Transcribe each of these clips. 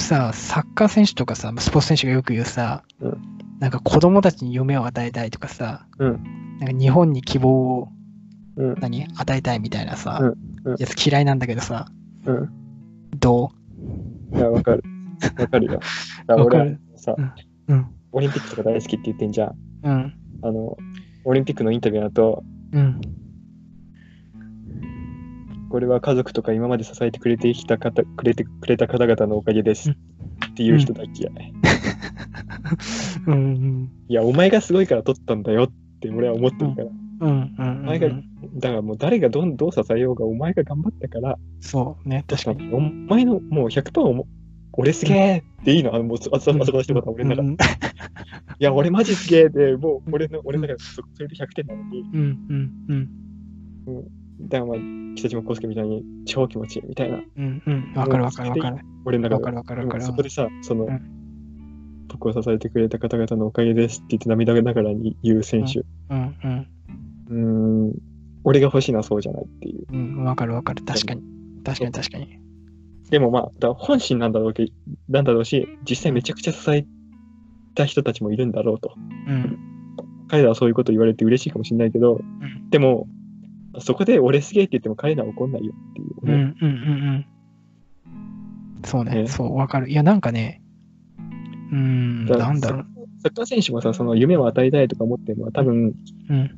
俺さ、サッカー選手とかさ、スポーツ選手がよく言うさ、うんなんか子供たちに夢を与えたいとかさ、うん。なんか日本に希望をうん。何？与えたいみたいなさ、やつ嫌いなんだけどさ、うん。どいや、わかる。わかるよ。だから俺さ、ううん。オリンピックとか大好きって言ってんじゃん。うん。あの、オリンピックのインタビューだと、うん。これは家族とか今まで支えてくれてきた方、くれてくれた方々のおかげです。うんっていう人大嫌い。うん。うん。いや、お前がすごいから取ったんだよって俺は思ってるから。うん。うん。お前が、だからもう誰がどんどう支えようがお前が頑張ったから、そうね、確かに。お前のもう100%おも俺すげえっていいの？あのもうそあそこの人が俺の中で、うん。いや、俺マジすげえで、もう俺の、俺の中でそそれで100点なのに、うん。うん。うん。だからまあ、北島康介みたいに超気持ちいいみたいな、うん。うん。わかるわかるわかる。俺の中でわかるわかるわかる。そこでさ、その、うん僕を支えてくれた方々のおかげですって言って涙ながらに言う選手。うん。うん。うーん、俺が欲しいのはそうじゃないっていう。うん。わかるわかる。確かに。確かに確かに。でもまあ、だ本心なんだろうけなんだろうし、実際めちゃくちゃ支えた人たちもいるんだろうと。うん。彼らはそういうこと言われて嬉しいかもしれないけど、うん。でも、そこで俺すげえって言っても彼らは怒んないよっていう。うん。うん。うん。うん。そうね。ねそう、わかる。いや、なんかね、うーん、なんだろう。サッカー選手もさ、その夢を与えたいとか思ってるのは多分、うん。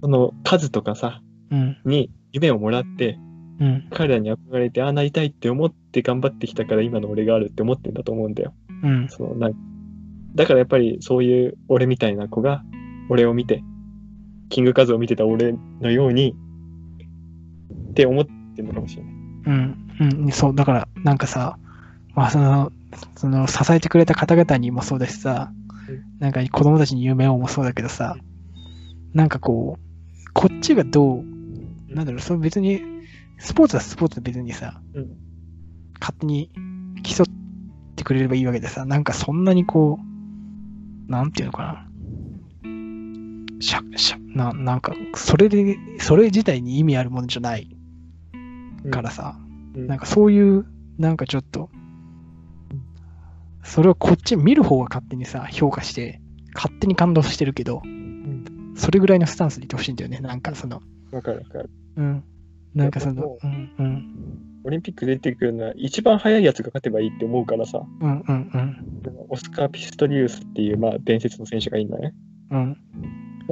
その数とかさ、うん。に夢をもらって、うん。彼らに憧れて、ああなりたいって思って頑張ってきたから今の俺があるって思ってんだと思うんだよ。うん。そのなんだからやっぱりそういう俺みたいな子が俺を見て、キングカズを見てた俺のようにって思ってるのかもしれない。うん。うん。そう、だから、なんかさ、まあ、その、その、支えてくれた方々にもそうだしさうん、なんか子供たちに夢をもそうだけどさ、なんかこう、こっちがどう、なんだろう、それ別に、スポーツはスポーツで別にさ、うん勝手に競ってくれればいいわけでさ、なんかそんなにこう、なんていうのかな。しゃ、しゃ、な、なんか、それで、それ自体に意味あるものじゃないからさ、うんなんかそういう、なんかちょっと、それをこっち見る方が勝手にさ、評価して、勝手に感動してるけど、それぐらいのスタンスでいてほしいんだよね。なんかその、わかるわかる。うん。なんかそのうんうん。オリンピック出てくるのは一番速いやつが勝てばいいって思うからさ、うんうんうん。オスカー・ピストリウスっていうまあ伝説の選手がいいんだね。うん。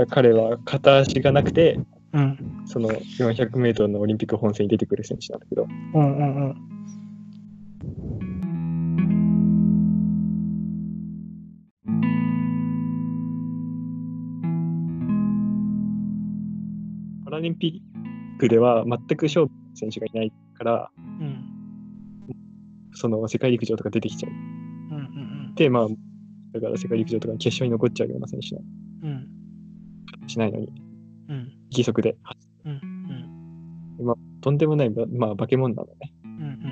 彼は片足がなくて、うん。その400メートルのオリンピック本戦に出てくる選手なんだけど、うんうんうん。パラリンピックでは全く勝負の選手がいないから、うん。その世界陸上とか出てきちゃう。うんうんで、まあ、だから世界陸上とかに決勝に残っちゃうような選手なうん。しないのに、うん。義足で、うん。うん。とんでもない、ばまあ、化け物なのね。うん。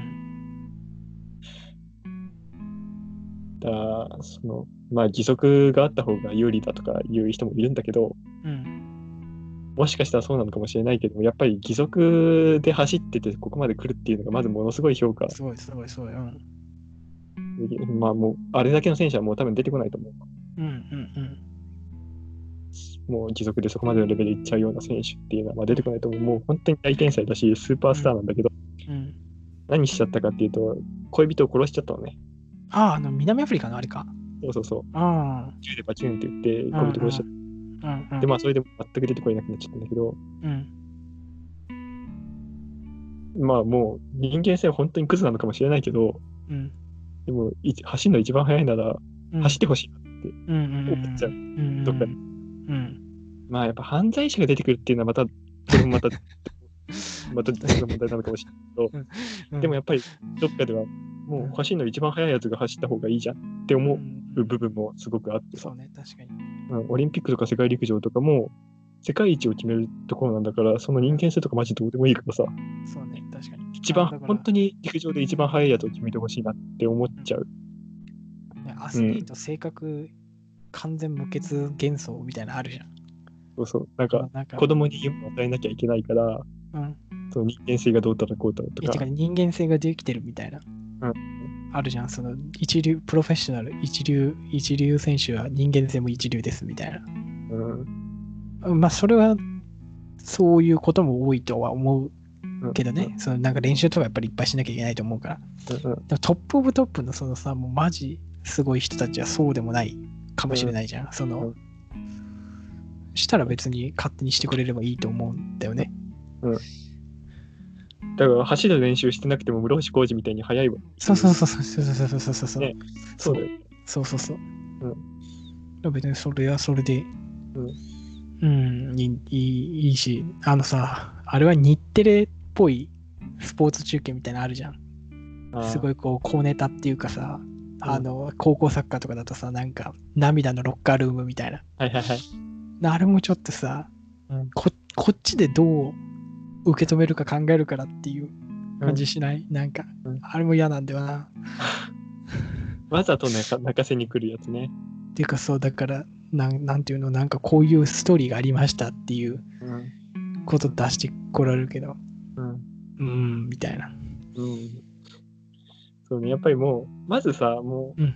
だから、その、まあ、義足があった方が有利だとかいう人もいるんだけど、うん。もしかしたらそうなのかもしれないけども、やっぱり義足で走っててここまで来るっていうのがまずものすごい評価すごいすごいすごい。うん。まあもう、あれだけの選手はもう多分出てこないと思う。うんうんもう義足でそこまでのレベルいっちゃうような選手っていうのはまあ出てこないと思う。もう本当に大天才だし、スーパースターなんだけど、うん。うん。何しちゃったかっていうと、恋人を殺しちゃったのね。ああ、あの、南アフリカのあれか。そうそうそう。あ銃でバチュンって言ってあ。恋人殺しちゃっうんうん。て、まあそれで全く出てこれなくなっちゃったんだけど、うん。まあもう人間性は本当にクズなのかもしれないけど、うん。でもい走るの一番速いならうん。走ってほしいなって。うんうんうん。思っちゃううん。どっかでうん。まあやっぱ犯罪者が出てくるっていうのはまた、これもまた、また別の問題なのかもしれないけど、うん。でもやっぱりどっかではもう走るの一番速いやつが走った方がいいじゃんって思う部分もすごくあってさそう、ね、確かに。うんオリンピックとか世界陸上とかも世界一を決めるところなんだから、その人間性とかマジどうでもいいからさ、そうね、確かに。一番本当に陸上で一番速いやつを決めてほしいなって思っちゃう。ねアスリート性格完全無欠幻想みたいなのあるじゃん。そうそう。なんかなんか子供に夢を与えなきゃいけないから、うん。その人間性がどうたらこうたらとかか、人間性ができてるみたいな。あるじゃん。その一流、プロフェッショナル、一流、一流選手は人間でも一流ですみたいな。うん。まあ、それは、そういうことも多いとは思ううんけどね。。そのなんか練習とかやっぱりいっぱいしなきゃいけないと思うから。うんトップオブトップのそのさ、もうマジすごい人たちはそうでもないかもしれないじゃん。その、うんしたら別に勝手にしてくれればいいと思うんだよね。だから走る練習してなくても室伏浩二みたいに速いわ。そうそうそうそうそうそうそうそうそう。ねそうだよ。そうそうそう。うん別にそれはそれで、うんうん、いいいいし、あのさ、あれは日テレっぽいスポーツ中継みたいなのあるじゃん。すごい。いこう、小ネタっていうかさ、あの、高校サッカーとかだとさ、なんか、涙のロッカールームみたいな。はいはいはい。あれもちょっとさ、うんここっちでどう受け止めるか考えるからっていう感じしない、なんか、うんあれも嫌なんだよな。わざと泣か泣かせに来るやつね。っていうかそう、だから、なんなんていうの、なんかこういうストーリーがありましたっていううん。こと出してこられるけど、うん。うーん、みたいな。うん。そうね、やっぱりもう、まずさ、もう、うん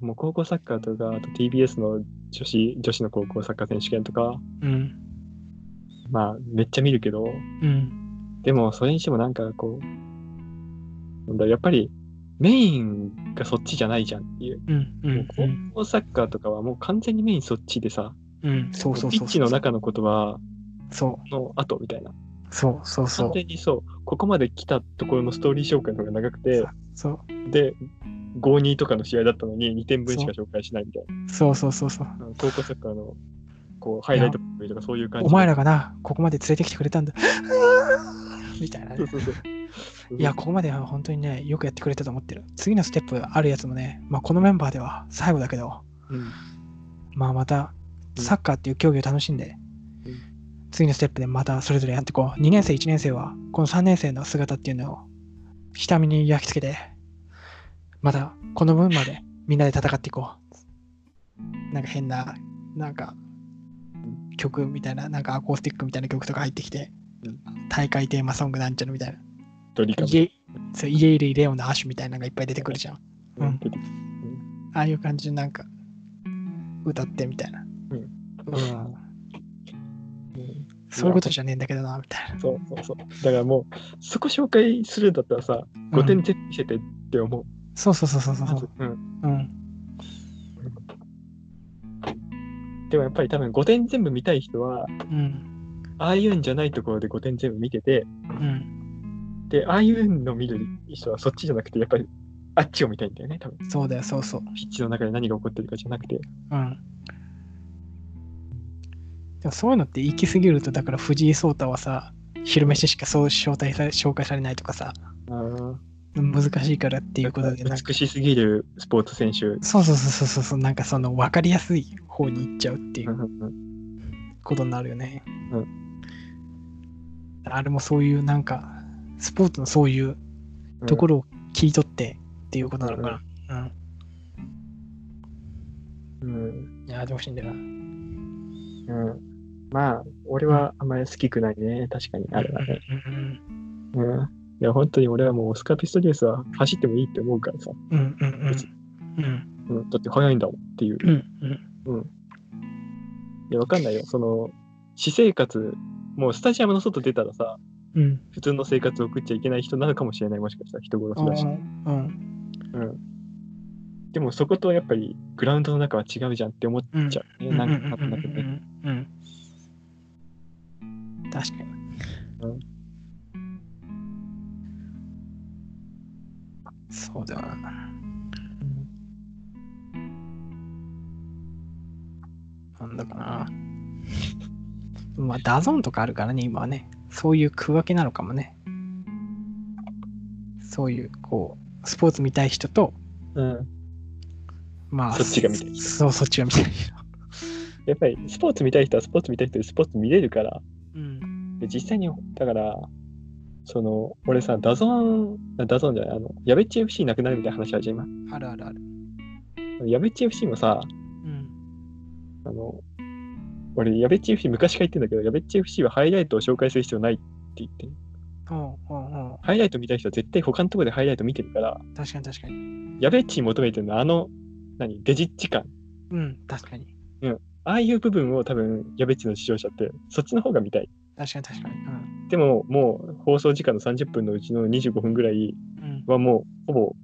もう高校サッカーとか、あと TBS の女子女子の高校サッカー選手権とか、うん、まあ、めっちゃ見るけど、うん、でも、それにしてもなんかこう、やっぱりメインがそっちじゃないじゃんっていう。うん、う、もうん。高校サッカーとかはもう完全にメインそっちでさ、うん、そうそうそう。ピッチの中のことは、そう、の後みたいな。そう、そう、そう。完全にそう、ここまで来たところのストーリー紹介の方が長くて、そう、で、5-2とかの試合だったのに2点分しか紹介しないみたいな。そうそうそうそう。うん高校サッカーのこうハイライトとかそういう感じで。お前らがな、ここまで連れてきてくれたんだ。みたいなね。そうそうそう。いや、ここまでは本当にね、よくやってくれたと思ってる。次のステップあるやつもね、まあ、このメンバーでは最後だけど、うん。まあ、また、うんサッカーっていう競技を楽しんで、うん次のステップでまたそれぞれやっていこう。2年生、1年生は、この3年生の姿っていうのを、ひたみに焼き付けて、また、この分までみんなで戦っていこう。なんか変な、なんか、曲みたいな、なんかアコースティックみたいな曲とか入ってきて、うん大会テーマソングなんちゃらみたいな。ドリカム。イエそうイエイレイレオンのアッシュみたいなのがいっぱい出てくるじゃん。うんああいう感じでなんか歌ってみたいな。うんうんうんそういうことじゃねえんだけどな、みたいな。そうそうそう。だからもう、そこ紹介するんだったらさ、5点全部見せてって思う。そうそうそうそうそう。うん。うん。でもやっぱり多分5点全部見たい人は、うん。ああいうんじゃないところで5点全部見てて、うん。で、ああいうの見る人はそっちじゃなくて、やっぱりあっちを見たいんだよね、多分。そうだよ、そうそう。ピッチの中で何が起こってるかじゃなくて。うん。でもそういうのって行き過ぎると、だから藤井聡太はさ、昼飯しかそう招待され紹介されないとかさ、あ難しいからっていうことで、美しすぎるスポーツ選手。そうそうそうそうそう、なんかその分かりやすい方に行っちゃうっていうことになるよね。うあれもそういうなんか、スポーツのそういうところを聞い取ってっていうことなのかな。うん。うん。いや、やってほしいんだよな。うん。まあ、俺はあんまり好きくないね。確かに。あれはね。うんうん。いや、本当に俺はもうスカピストレースは走ってもいいって思うからさ。うんうんうんうん。うん。だって速いんだもんっていう。うんうん。いや、わかんないよ。その、私生活、もうスタジアムの外出たらさ、うん。普通の生活を送っちゃいけない人なのかもしれない。もしかしたら人殺しだし。うん。うん。でもそことやっぱりグラウンドの中は違うじゃんって思っうん。ちゃうね。うん。なんか、なんうんかね。うん。確かに。うんそうだよな。なんだかな。まあ、 DAZNとかあるからね、今はね。そういう区分けなのかもね。そういう、こう、スポーツ見たい人と、うん。まあ、そっちが見たい人そう、そっちが見たい人。やっぱりスポーツ見たい人はスポーツ見たい人でスポーツ見れるから、うん。で実際に、だから、その、俺さ、 DAZN、あ DAZNじゃない、あの、ヤベッチ FC なくなるみたいな話あるじゃん、あるあるある。今。やべっち FC もさ、うん。あの、俺、ヤベッチ FC 昔から言ってんだけど、ヤベッチ FC はハイライトを紹介する必要ないって言ってるおうおうおうハイライト見たい人は絶対他のところでハイライト見てるから、確かに確かに。やべっちに求めてるのはあの、何、デジッチ感。うん、確かに。ああいう部分を多分、やべっちの視聴者って、そっちの方が見たい。確かに確かに。うん。でも、もう放送時間の30分のうちの25分ぐらいうん。はもう、ほぼ、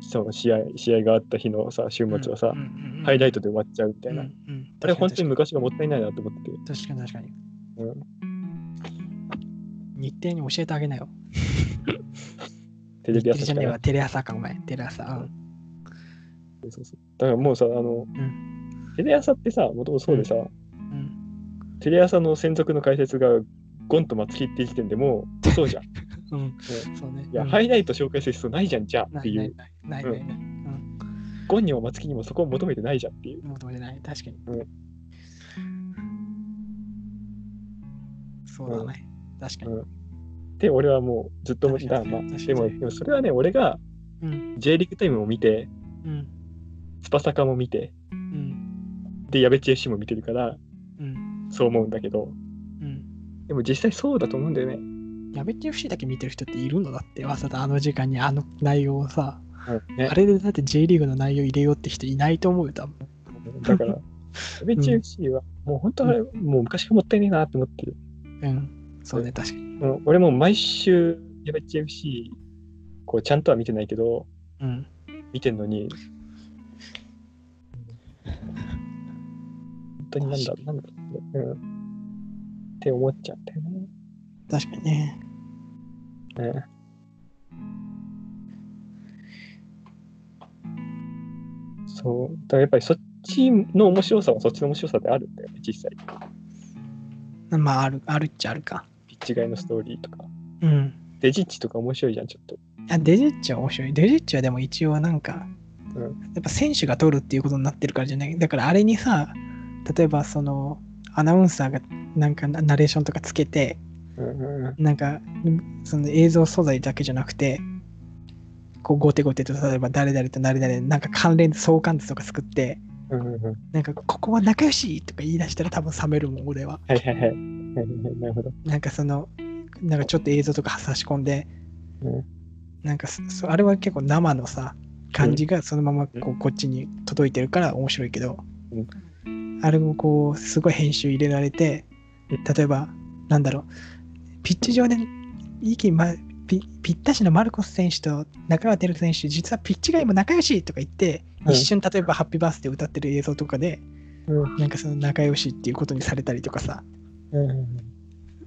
その試合、試合があった日のさ、週末はさ、ハイライトで終わっちゃうみたいな。うんうん、あれ本当にに昔がもったいないなと思ってて。確かに確かに。うん日程に教えてあげなよ。テレビ朝かな。テレ朝か、お前。テレ朝。うん。そうそうだからもうさ、あの、んテレ朝ってさ、もともとそうでさ、うん、テレ朝の専属の解説がゴンと松木って時点でもう、そうじゃん。いうん、そうね。や、うんハイライト紹介する必要ないじゃん、じゃっていう。ないないな。ゴンにも松木にもそこを求めてないじゃんっていう。求めてない。確かに。うんそうだね。確かに。で、俺はもうずっと思ってた。まあ、でも、でもそれはね、俺がうん。J リーグタイムも見て、うん。スパサカも見て、うん。で、やべっち FC も見てるから、うん。そう思うんだけど、うん。でも実際そうだと思うんだよね。やべっち FC だけ見てる人っているのだって、わざとあの時間にあの内容をさ、うんねあれでだって J リーグの内容入れようって人いないと思うよ、多分。だから、やべっち FC は、もう本当は、もう昔からもったいねえなって思ってる。うん。そうね、確かに。うん俺も毎週、やべっち FC、こう、ちゃんとは見てないけど、うん。見てんのに、本当になんだ、なんだ、うん。って思っちゃうんだよね。確かにね。ねそう。だからやっぱりそっちの面白さはそっちの面白さであるんだよね、実際。まあ、ある、あるっちゃあるか。ピッチ外のストーリーとか。うん。デジッチとか面白いじゃん、ちょっと。あデジッチは面白い。デジッチはでも一応なんか、うんやっぱ選手が取るっていうことになってるからじゃない。だからあれにさ、例えばその、アナウンサーがなんかナナレーションとかつけて、うんうんうんなんか、その映像素材だけじゃなくて、こう、ゴテゴテと、例えば誰々と誰々、なんか関連相関図とか作って、うんうんうんなんか、ここは仲良しとか言い出したら多分冷めるもん、俺は。はいはいはい。なるほど。なんかその、なんかちょっと映像とか差し込んで、うんなんかそそあれは結構生のさ、感じがそのままこうこっちに届いてるから面白いけど、あれをこう、すごい編集入れられて、例えば、なんだろう、ピッチ上で息、ま、ぴぴったしのマルコス選手と中川輝選手、実はピッチ外も仲良しとか言って、うん一瞬例えばハッピーバースデー歌ってる映像とかで、うんなんかその仲良しっていうことにされたりとかさ、うんうん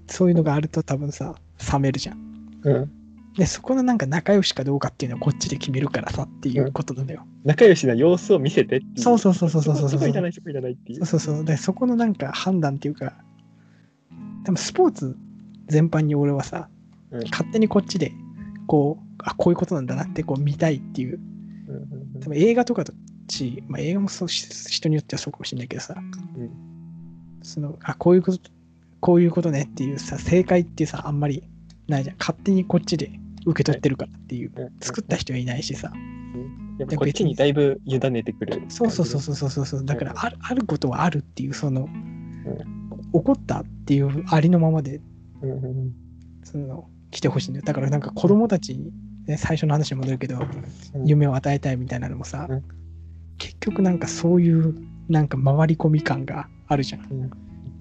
そういうのがあると多分さ、冷めるじゃん。うんで、そこのなんか仲良しかどうかっていうのはこっちで決めるからさっていうことなんだよ。仲良しな様子を見せてっていう。そうそうそうそうそうそうそこいらない、そこいらないっていう。そうそうそう。で、そこのなんか判断っていうか、でもスポーツ全般に俺はさ、うん。勝手にこっちで、こう、あ、こういうことなんだなってこう見たいっていう、多分映画とかとし、まあ映画もそうし人によってはそうかもしれないけどさ、うん。その、あ、こういうこと、こういうことねっていうさ、正解ってさ、あんまりないじゃん。勝手にこっちで受け取ってるからっていう、うん。作った人はいないしさ。やっぱこっちにだいぶ委ねてくる。そうそうそうそそうそうそう。だからある、あることはあるっていう、その、う起こったっていうありのままで、その、来てほしいんだよ。だからなんか子供たちに、ね、最初の話に戻るけど、うん夢を与えたいみたいなのもさ、うん結局なんかそういう、なんか回り込み感があるじゃん。うん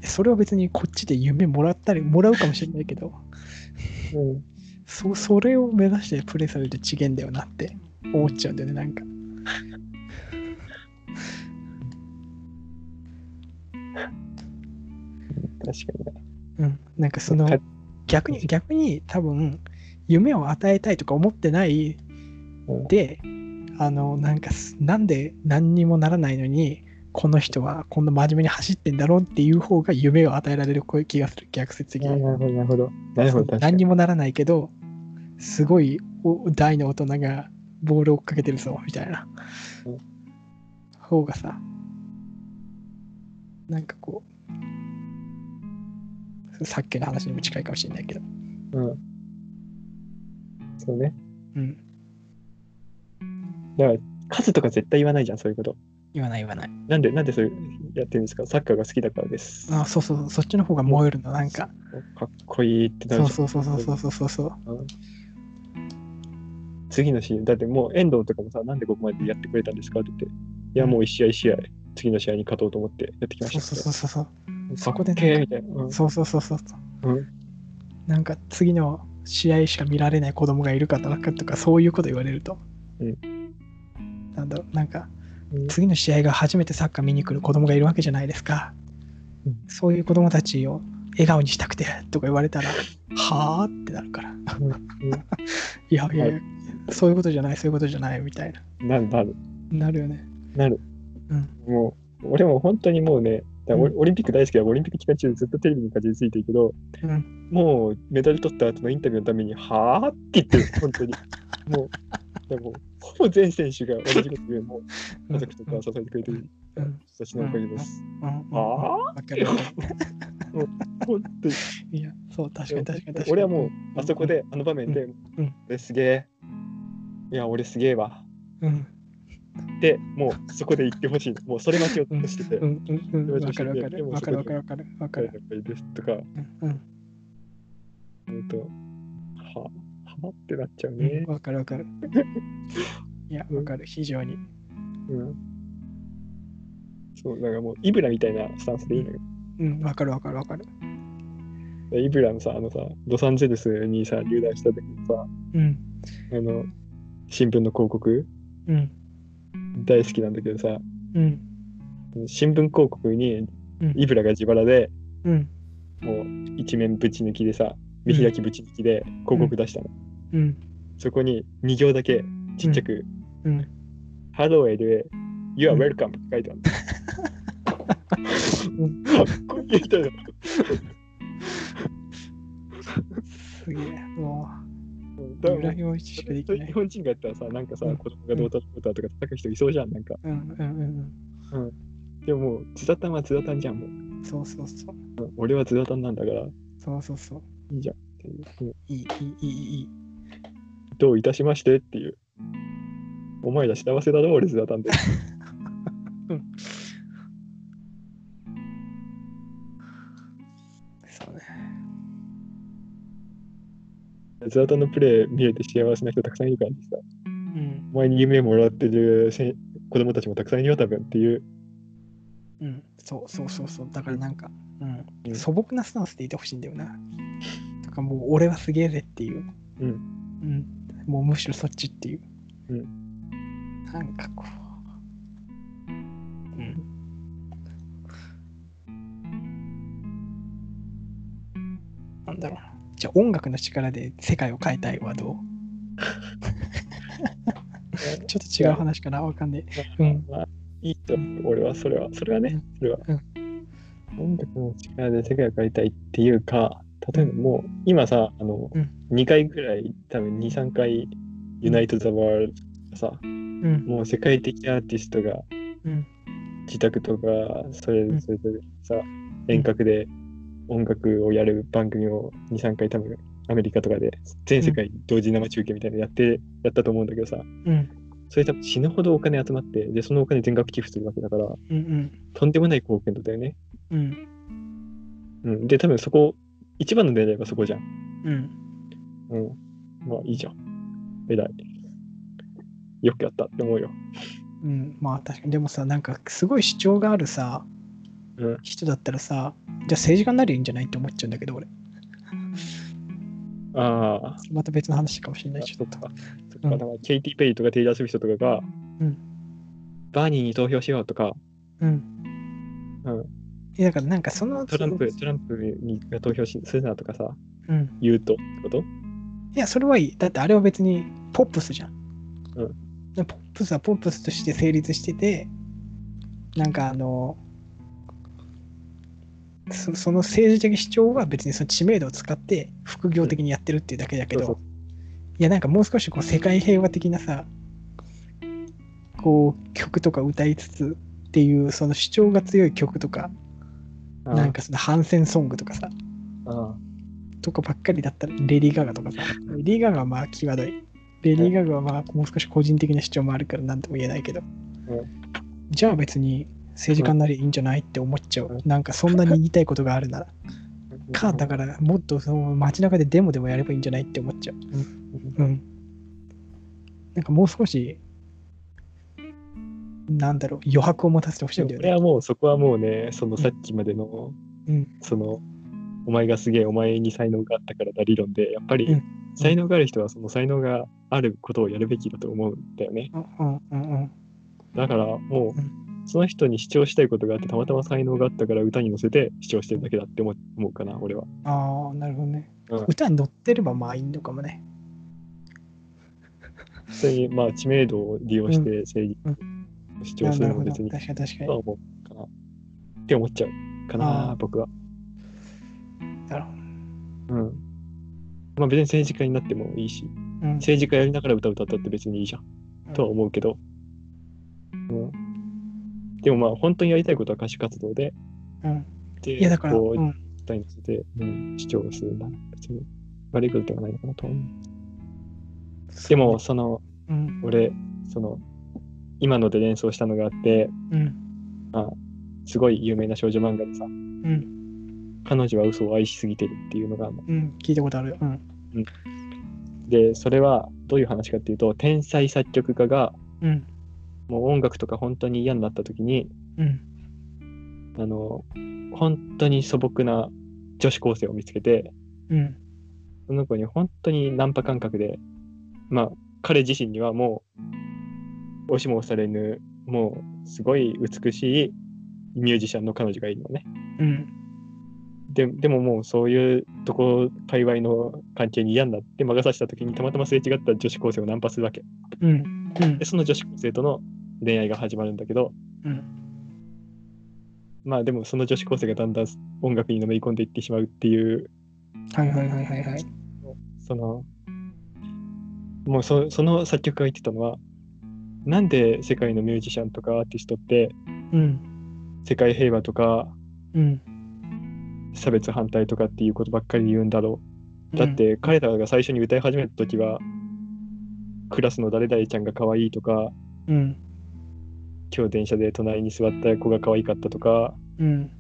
それは別にこっちで夢もらったり、もらうかもしれないけど、うんそそれを目指してプレイされると違えんだよなって思っちゃうんだよね、なんか。確かにね。うん。なんかそのか、逆に、逆に多分、夢を与えたいとか思ってないうんで、あの、なんかす、なんで何にもならないのに、この人はこんな真面目に走ってんだろうっていう方が夢を与えられるこういう気がする、逆説的に。なるほど、なるほど。なるほど、確かに。何にもならないけど、すごいお大の大人がボールを追っかけてるぞ、みたいなうん。方がさ、なんかこう、さっきの話にも近いかもしれないけど、うん。そうね。うん。だから、数とか絶対言わないじゃん、そういうこと。言わない言わない。なんで、なんでそういうやってるんですか？サッカーが好きだからです。あ、そうそうそう、そっちの方が燃えるの、なんか。かっこいいってなるそうそうそうそうそうそうそう。うん次のシーン、だってもう遠藤とかもさ、なんでここまでやってくれたんですか？って言って、いや、もう一試合一試合、次の試合に勝とうと思ってやってきましたそうそうそう。うそこでかっけーなんみたいな。うん。そうそうそうそう。う。ん。なんか次の試合しか見られない子供がいるかとかとかそういうこと言われると、うん。なんだろうなんかうん。次の試合が初めてサッカー見に来る子供がいるわけじゃないですか、うん。そういう子供たちを笑顔にしたくてとか言われたらはあってなるから。うん。いやいやいや、そういうことじゃないそういうことじゃないみたいな。なるなる。なるよね。なる。うん。もう、俺も本当にもうね、オリンピック大好きだオリンピック期間中ずっとテレビにかじりついてるけど、うん。もうメダル取った後のインタビューのために、はぁって言ってる、本当に。もう、でも、ほぼ全選手が同じこと言う、もう家族とか支えてくれてるうん。人たちのおかげです。うん。うん。あわかるわか本当に。るいやそう確かに確かに確かに俺はもう、あそこで、あの場面で、うん。俺すげえ。いや、俺すげえわ。うんで、もうそこで言ってほしい。もうそれ待ちをうんしてて、うんうんうんわかるわかるわかるわかるわかるわかるいですとか、うんうんと、は、はってなっちゃううねん。わかるわかる。いや、わかる、非常に。うん。そう、だからもう、イブラみたいなスタンスでいいのよ。うん、わかるわかるわかる。イブラのさ、あのさ、ロサンゼルスにさ、入団した時にさ、うん、あの、新聞の広告、うん、大好きなんだけどさ、うん、新聞広告にうんイブラが自腹で、うん、もう一面ぶち抜きでさ、見開きぶち抜きで広告出したの。うん、そこに2行だけちっちゃく、うん。Hello LA, You are welcome って書いてある。かっこいいみたいな。すげえ、もう、だかできない日。本人がやったらさ、なんかさ、うん子供がどうたらこうたらとか叩く人いそうじゃん、なんか。うん、うん、うんでももう、ズダタンはズダタンじゃん、もう。うん。そうそうそう。うん俺はズダタンなんだから、そうそうそう。いいじゃんっていう。うんいい、いい、いい、いい。どういたしましてっていう。お前ら幸せだろ、俺ズダタンで。そ うズダタンのプレー見れて幸せな人たくさんいるからさ、うん、お前に夢もらってるせ子供たちもたくさんいるよ、多分っていう。うん。そうそうそうそう。だからなんか、う、うんん素朴なスタンスでいてほしいんだよな。とかもう、俺はすげえぜっていう。うん。うん。もうむしろそっちっていう。うん。なんかこう。うん。なんだろうな。じゃあ音楽の力で世界を変えたいはどう？ちょっと違う話かなわかんねえ。うん。まあ、いいと思う、俺はそれは、それはね、それは。音楽の力で世界を変えたいっていうか、例えばもう、今さ、あの、うん2回ぐらい、多分2、3回、ユナイト・ザ・ワールドさ、うん。もう世界的アーティストがうん。自宅とか、それぞれさ、遠隔で音楽をやる番組を2、3回多分、アメリカとかで全世界同時生中継みたいなのやって、やったと思うんだけどさ、うん。それ多分死ぬほどお金集まって、で、そのお金全額寄付するわけだから、うん。うん。とんでもない貢献度だよね。うん。うん。で、多分そこ、一番の狙いはそこじゃん。うん。うん。まあいいじゃん。偉い。よくやったって思うよ。うん。まあ確かに。でもさ、なんかすごい主張があるさ、うん。人だったらさ、じゃあ政治家になりゃいいんじゃないって思っちゃうんだけど、俺。ああ。また別の話かもしれないし、ちょっと。そっか。そっか。だから、ケイティ・ペリーとかテイラー・スウィフトとかが、うんバーニーに投票しようとか、うん。うん。いやだからなんかその、トランプ、トランプにが投票しするなとかさ、うん。言うとってこと？いや、それはいい。だってあれは別にポップスじゃん。うんでポップスはポップスとして成立してて、なんかあの、そその政治的主張は別にその知名度を使って副業的にやってるっていうだけだけど、いやなんかもう少しこう世界平和的なさ、こう曲とか歌いつつっていうその主張が強い曲とか、なんかその反戦ソングとかさ、あとかばっかりだったら、レディー・ガガとかさ、レディー・ガガはまあ際どい。レディー・ガガはまあもう少し個人的な主張もあるから何とも言えないけど。じゃあ別に政治家になりゃいいんじゃないって思っちゃううん。なんかそんなに言いたいことがあるなら。か、だからもっとその街中でデモでもやればいいんじゃないって思っちゃう。うん。なんかもう少し、なんだろう、余白を持たせてほしいんだよね。俺はもうそこはもうね、そのさっきまでの、うんその、お前がすげえ、お前に才能があったからだ理論で、やっぱりうん才能がある人はその才能があることをやるべきだと思うんだよね。うんうんうんだからもうう、その人に主張したいことがあって、たまたま才能があったから歌に乗せて主張してるだけだって思う思うかな、俺は。ああ、なるほどね。うん歌に乗ってればまあいいのかもね。普通に、まあ、知名度を利用して政治を主張すなるのも別に確かに確かに。思うかな。って思っちゃうかあなー、僕は。なるほうん。まあ別に政治家になってもいいし、ど。うん。政治家やりながら歌歌ったって別にいいじゃん。とは思うけど。うん。でもまあ本当にやりたいことは歌手活動で、うん。で、いやだから、こう、うん、歌に乗せて、うん、主張するな。別に悪いことではないのかなと思う。でも、その、うん、俺、その、今ので連想したのがあって、うん、すごい有名な少女漫画でさ、うん、彼女は嘘を愛しすぎてるっていうのが。うん、聞いたことある。うん、で、それはどういう話かっていうと、天才作曲家が、うん、もう音楽とか本当に嫌になった時に、うん、あの、本当に素朴な女子高生を見つけて、うん、その子に本当にナンパ感覚で、まあ、彼自身にはもう、押しも押されぬ、もう、すごい美しいミュージシャンの彼女がいるのね。うん、ででももうそういうとこ、界隈の関係に嫌になって魔が差した時にたまたますれ違った女子高生をナンパするわけ。うん、うん。で、、その女子高生との恋愛が始まるんだけど、うん、まあでもその女子高生がだんだん音楽にのめり込んでいってしまうっていうはいはいはいはいはい。その、もうそその作曲家が言ってたのは、なんで世界のミュージシャンとかアーティストってうん、世界平和とかうん。差別反対とかっていうことばっかり言うんだろう。だっうん、て彼らが最初に歌い始めた時は、クラスの誰々ちゃんが可愛いとか、うん、今日電車で隣に座った子が可愛かったとか、うん、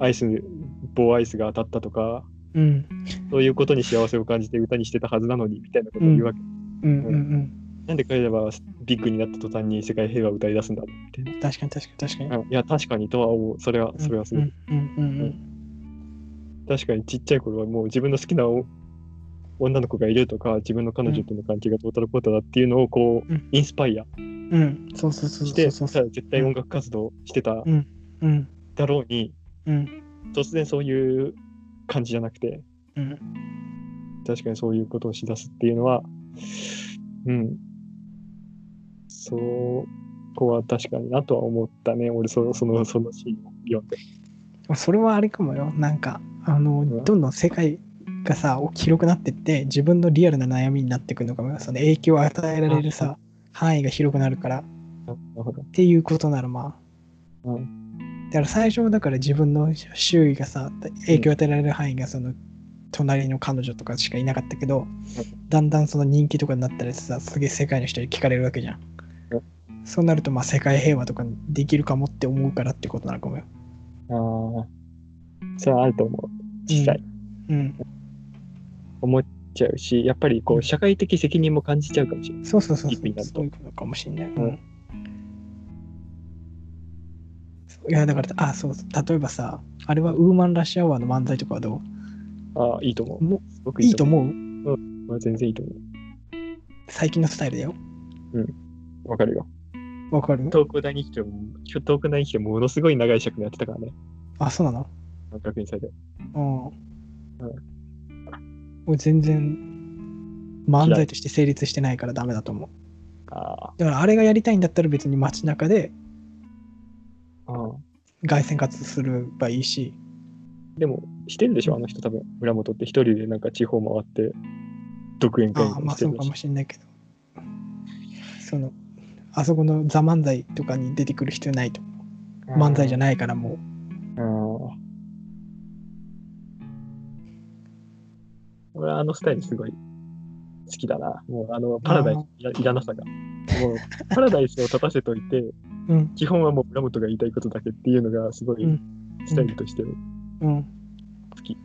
アイス、棒アイスが当たったとか、うん、そういうことに幸せを感じて歌にしてたはずなのにみたいなことを言うわけ。うん、うん、うん。なんで彼らはビッグになった途端に世界平和を歌い出すんだろうみたいな。確かに確かに確かに。うんいや、確かにとは思う。それは、それはすごい。うん、うん、うん、確かにちっちゃい頃はもう自分の好きなお女の子がいるとか、自分の彼女との関係がどうたらこうたらっていうのをこう、うんインスパイアして、絶対音楽活動してたうん、だろうに、うん、突然そういう感じじゃなくて、うん。確かにそういうことをしだすっていうのは、うん。そこは確かになとは思ったね。俺その、その、そのシーンを読んで。それはあれかもよ。なんか、あの、んどんどん世界がさ、広くなってって、自分のリアルな悩みになってくるのか。その影響を与えられるさ、範囲が広くなるから。っていうことならまあ。うんだから最初はだから自分の周囲がさ、影響を与えられる範囲がその隣の彼女とかしかいなかったけど、だんだんその人気とかになったらさ、すげえ世界の人に聞かれるわけじゃん。そうなるとまあ世界平和とかにできるかもって思うからってことなのかもよ。ああ、それはあると思う。実際、うん。思っちゃうし、やっぱりこう、社会的責任も感じちゃうかもしれない。そうそうそうそう。そういうことかもしんない。んうん。いやだから、あ、そうそう、例えばさ、あれはウーマンラッシュアワーの漫才とかはどああ、いいと思う。もいいと思思う？う。まあ、全然いいと思最近のスタイルだよ。う。わかるよ。わかる？東工大に来ても、東工大に来てもものすごい長い尺のやってたからね。あ、そうなの？学院祭で。うん。俺全然漫才として成立してないからダメだと思う。あだからあれがやりたいんだったら別に街中で。凱旋活動すればいいし、でも、してるでしょ、あの人多分。村本って一人でなんか地方回って、独演会ああまあそうかもしれないけど、その、あそこのザ漫才とかに出てくる必要ないと思う。漫才じゃないからもう。俺はあのスタイルすごい好きだな。もうあのパラダイスいらなさが。もうパラダイスを立たせといて、うん。基本はもう村本が言いたいことだけっていうのがすごいうんスタイルとしてうん。好き。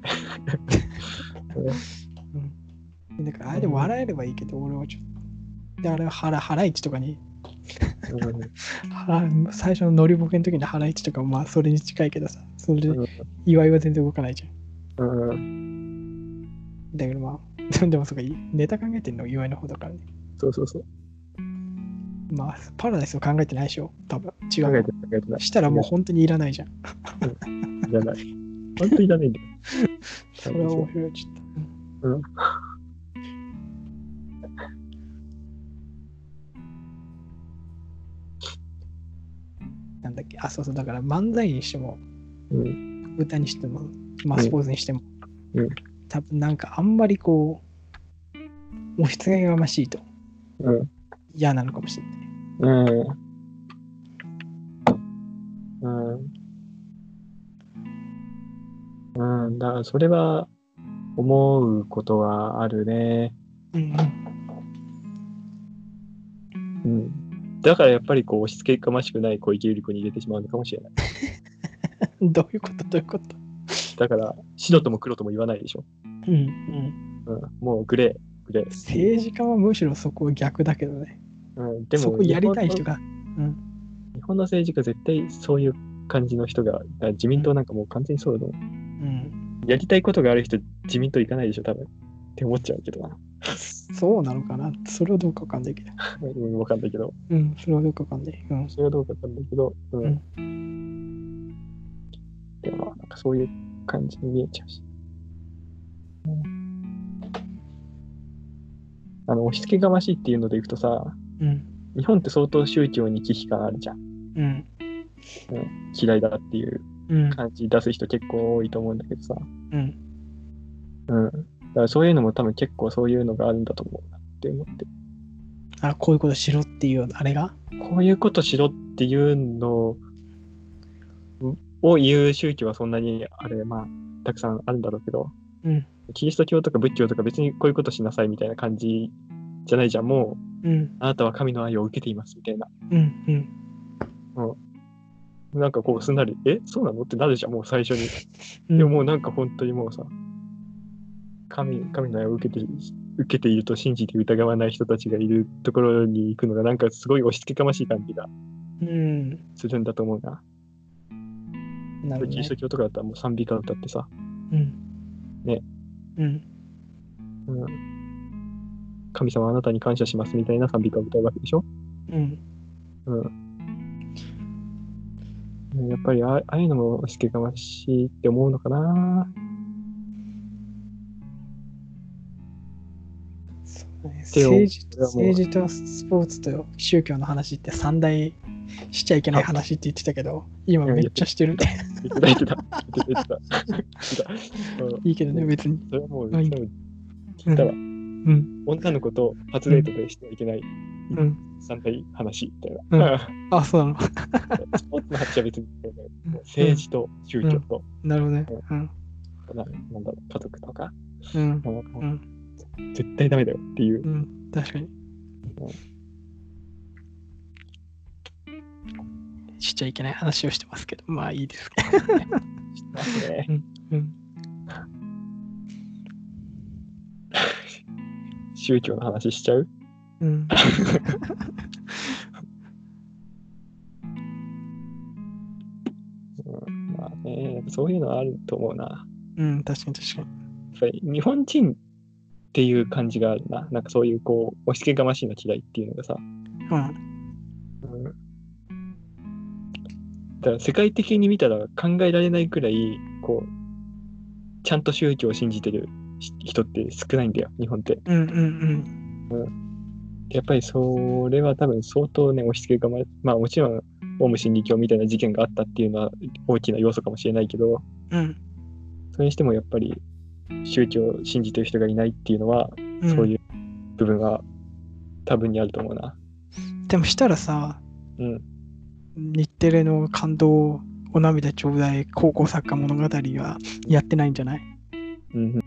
うん。だから、あれで笑えればいいけど、俺はちょっと。で、あれは腹、腹市とかに、腹最初の乗りボケの時の腹市とかもまあそれに近いけどさ、それで祝いは全然動かないじゃんうんだけどまあ、でもそうか、ネタ考えてんの祝いの方だからね。そうそうそう。まあ、パラダイスを考えてないでしょ、多分。違う。考えてない。したらもう本当にいらないじゃん。いらない。本当にいらないんだよ。それは面白い、ちょっと。うん。なんだっけ、あ、そうそう、だから漫才にしても、うん。歌にしても、まあうんスポーツにしても、うん多分なんかあんまりこう、押し付けがましいとうん。嫌なのかもしれない。うん。うん。うん。だからそれは思うことはあるね。うんうん。だからやっぱりこう押し付けがましくない小池百合子に入れてしまうのかもしれない。うん。どういうこと？どういうこと？だから白とも黒とも言わないでしょ。うんうん。うん。もうグレー、グレー。政治家はむしろそこは逆だけどね。うん。でもそこやりたい人が。うん。の日本の政治家絶対そういう感じの人が、自民党なんかもう完全にそうだと思う。うん。やりたいことがある人、自民党行かないでしょ、多分。って思っちゃうけどな。そうなのかな？それはどうかわかんないけど。うん、わかんないけど。うん、それはどうかわかんない。うん。それはどうかわかんないけど。うん。でもまあ、なんかそういう感じに見えちゃうし。うんあの、押し付けがましいっていうのでいくとさ、うん。日本って相当宗教に危機感あるじゃん。うん。嫌いだっていううん。感じ出す人結構多いと思うんだけどさ。うん。うん。だからそういうのも多分結構そういうのがあるんだと思うなって思って。あ、こういうことしろっていう、あれが？こういうことしろっていうのを言う宗教はそんなにあれ、まあ、たくさんあるんだろうけど、うん。キリスト教とか仏教とか別にこういうことしなさいみたいな感じじゃないじゃん。もう、うん。あなたは神の愛を受けていますみたいな。うん。うん。なんかこうすんなり、えそうなの？ってなるじゃん、もう最初に。うんでももうなんか本当にもうさ、神神の愛を受けて受けていると信じて疑わない人たちがいるところに行くのがなんかすごい押し付けがましい感じがうん。するんだと思うな。なるほど、ねキリスト。教とかだったらもう賛美歌歌ってさ、うん。ね。うん。うん、神様あなたに感謝しますみたいな賛美歌を歌うわけでしょ？うん。うん。やっぱりあああいうのも押し付けがましいって思うのかな。政治政治とスポーツと宗教の話って三大しちゃいけない話って言ってたけど、今めっちゃしてるね。いいけどね、別に。それはもう、聞いたわ。うん。女の子と初デートでしてはいけないうん。三大話みたいな。あ、そうなの。スポーツの話は別に、政治と宗教と、なるほどね。うん。ななんだろう、家族とか、うん。絶対ダメだよっていう。うん。確かに。しちゃいけない話をしてますけど、まあいいですけど。ねうん。宗教の話しちゃう？うん。うんまあね、そういうのはあると思うな。うん、確かに確かに。やっぱり日本人っていう感じがあるな。なんかそういうこう、押し付けがましいの嫌いっていうのがさ。うん。うん、だから世界的に見たら考えられないくらい、こう、ちゃんと宗教を信じてる人って少ないんだよ、日本って。うんうんやっぱりそれは多分相当ね、押し付けがま、まあもちろん、オウム真理教みたいな事件があったっていうのは大きな要素かもしれないけど、うん。うん。それにしてもやっぱり宗教を信じてる人がいないっていうのは、うんそういう部分は多分にあると思うな。でもしたらさ、うん。日テレの感動お涙ちょうだい高校サッカー物語はやってないんじゃない？うん、